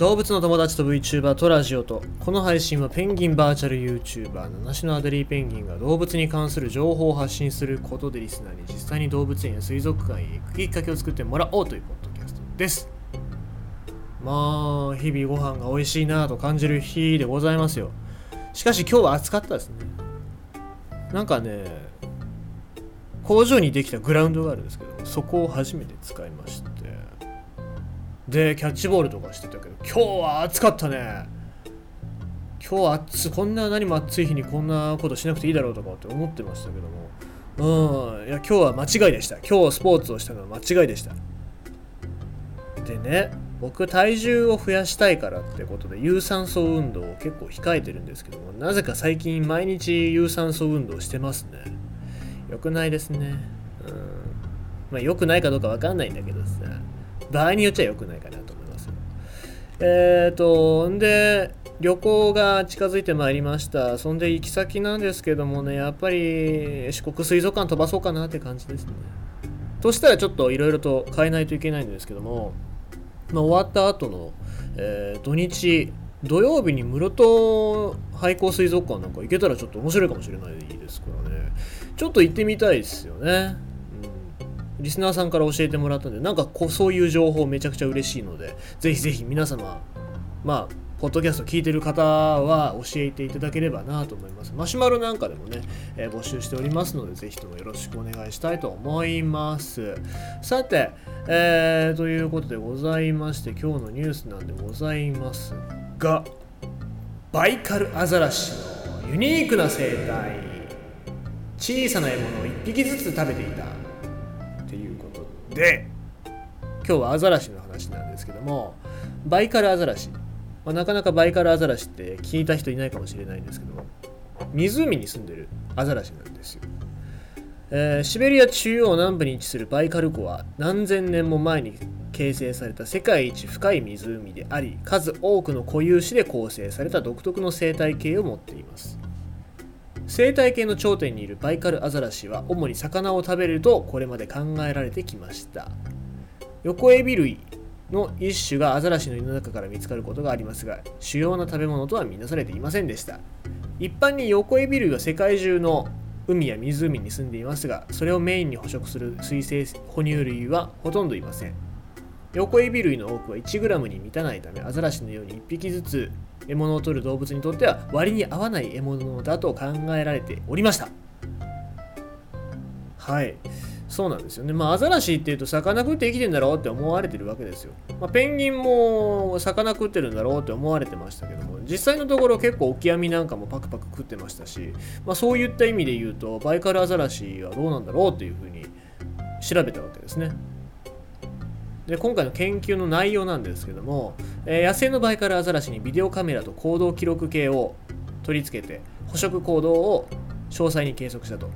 動物の友達と VTuber とラジオとこの配信はペンギンバーチャル YouTuber 七種のアデリーペンギンが動物に関する情報を発信することでリスナーに実際に動物園や水族館へ行くきっかけを作ってもらおうというポッドキャストです。まあ日々ご飯が美味しいなと感じる日でございますよ。しかし今日は暑かったですね。なんかね工場にできたグラウンドがあるんですけどそこを初めて使いまして。でキャッチボールとかしてたけど今日は暑かったね。今日は暑こんな何も暑い日にこんなことしなくていいだろうとかって思ってましたけども。うんいや今日は間違いでした。今日スポーツをしたのは間違いでした。でね僕体重を増やしたいからってことで有酸素運動を結構控えてるんですけどもなぜか最近毎日有酸素運動してますね。良くないですね。うん。まあ良くないかどうかわかんないんだけどさ。場合によっちゃ良くないかなと思います。えっ、ー、とんで旅行が近づいてまいりました。そんで行き先なんですけどもねやっぱり四国水族館飛ばそうかなって感じですね。としたらちょっといろいろと変えないといけないんですけども、まあ、終わった後の、えー、土日土曜日に室戸廃校水族館なんか行けたらちょっと面白いかもしれないですからね。ちょっと行ってみたいですよね。リスナーさんから教えてもらったんでなんかこうそういう情報めちゃくちゃ嬉しいのでぜひぜひ皆様まあポッドキャスト聞いてる方は教えていただければなと思います。マシュマロなんかでもね、えー、募集しておりますので、ぜひともよろしくお願いしたいと思います。さて、えー、ということでございまして、今日のニュースなんでございますが、バイカルアザラシのユニークな生態、小さな獲物を1匹ずつ食べていた。で今日はアザラシの話なんですけどもバイカルアザラシ、まあ、なかなかバイカルアザラシって聞いた人いないかもしれないんですけども湖に住んでるアザラシなんですよ、えー、シベリア中央南部に位置するバイカル湖は何千年も前に形成された世界一深い湖であり数多くの固有種で構成された独特の生態系を持っています。生態系の頂点にいるバイカルアザラシは主に魚を食べるとこれまで考えられてきました。横エビ類の一種がアザラシの胃の中から見つかることがありますが主要な食べ物とは見なされていませんでした。一般に横エビ類は世界中の海や湖に住んでいますがそれをメインに捕食する水生哺乳類はほとんどいません。横エビ類の多くは 1g に満たないためアザラシのように1匹ずつ獲物を取る動物にとっては割に合わない獲物だと考えられておりました。はい。そうなんですよね。まあアザラシっていうと魚食って生きてんだろうって思われてるわけですよ、まあ、ペンギンも魚食ってるんだろうって思われてましたけども実際のところ結構オキアミなんかもパクパク食ってましたし、まあ、そういった意味で言うとバイカルアザラシはどうなんだろうっていうふうに調べたわけですね。で今回の研究の内容なんですけども、えー、野生のバイカルアザラシにビデオカメラと行動記録計を取り付けて捕食行動を詳細に計測したと。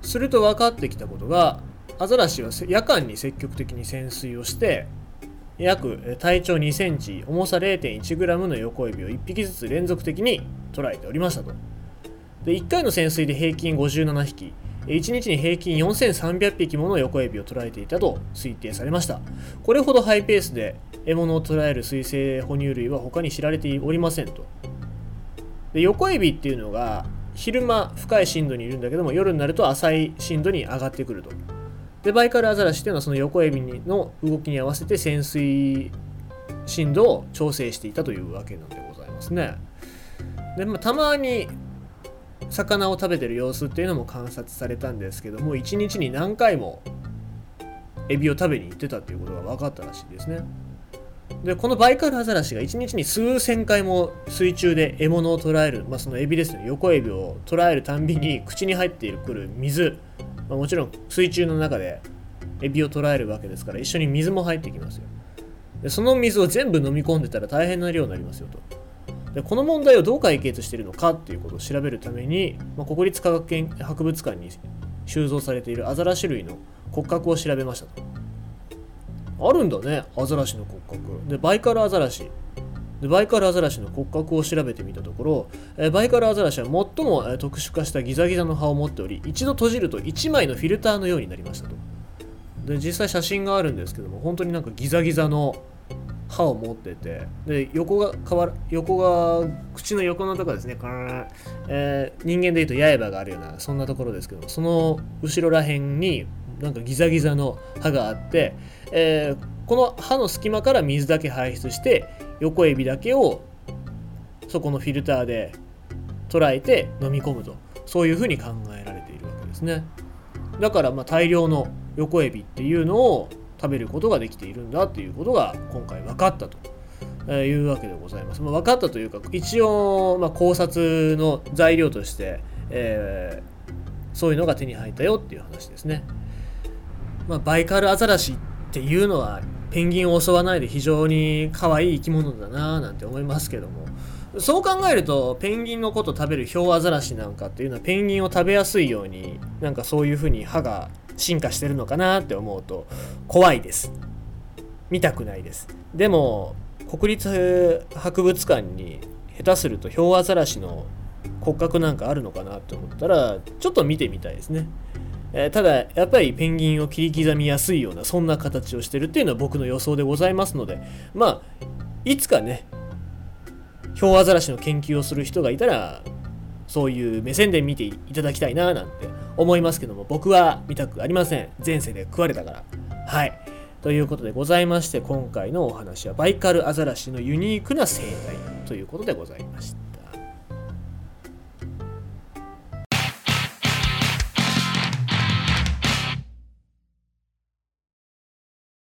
すると分かってきたことがアザラシは夜間に積極的に潜水をして約体長2センチ重さ 0.1g の横エビを1匹ずつ連続的に捉えておりましたと。で1回の潜水で平均57匹。1日に平均4300匹もの横エビを捉えていたと推定されました。これほどハイペースで獲物を捉える水生哺乳類は他に知られておりませんと。で横エビっていうのが昼間深い深度にいるんだけども夜になると浅い深度に上がってくると。でバイカルアザラシっていうのはその横エビの動きに合わせて潜水深度を調整していたというわけなんでございますね。で、まあ、たまに魚を食べてる様子っていうのも観察されたんですけども1日に何回もエビを食べに行ってたっていうことが分かったらしいですね。でこのバイカルアザラシが1日に数千回も水中で獲物を捕らえる、まあ、そのエビですね横エビを捕らえるたんびに口に入ってくる水、まあ、もちろん水中の中でエビを捕らえるわけですから一緒に水も入ってきますよ。でその水を全部飲み込んでたら大変な量になりますよと。でこの問題をどう解決しているのかっていうことを調べるために、まあ、国立科学研博物館に収蔵されているアザラシ類の骨格を調べましたと。あるんだねアザラシの骨格。でバイカルアザラシ。でバイカルアザラシの骨格を調べてみたところ、えバイカルアザラシは最も、え特殊化したギザギザの葉を持っており一度閉じると1枚のフィルターのようになりましたと。で実際写真があるんですけども本当になんかギザギザの歯を持っててで横が変わる横が口の横のところですね。この、えー、人間でいうと刃があるようなそんなところですけどその後ろらへんになんかギザギザの歯があって、えー、この歯の隙間から水だけ排出して横エビだけをそこのフィルターで捉えて飲み込むと。そういうふうに考えられているわけですね。だからま大量の横エビっていうのを食べることができているんだっていうことが今回分かったというわけでございます。まあ、分かったというか一応ま考察の材料として、えー、そういうのが手に入ったよっていう話ですね。まあ、バイカルアザラシっていうのはペンギンを襲わないで非常に可愛い生き物だななんて思いますけどもそう考えるとペンギンのこと食べるヒョウアザラシなんかっていうのはペンギンを食べやすいようになんかそういうふうに歯が進化してるのかなって思うと怖いです。見たくないです。でも国立博物館に下手するとヒョウアザラシの骨格なんかあるのかなって思ったらちょっと見てみたいですね、えー、ただやっぱりペンギンを切り刻みやすいようなそんな形をしてるっていうのは僕の予想でございますのでまあいつかねヒョウアザラシの研究をする人がいたらそういう目線で見ていただきたいななんて思いますけども僕は見たくありません。前世で食われたから。はい。ということでございまして今回のお話はバイカルアザラシのユニークな生態ということでございました。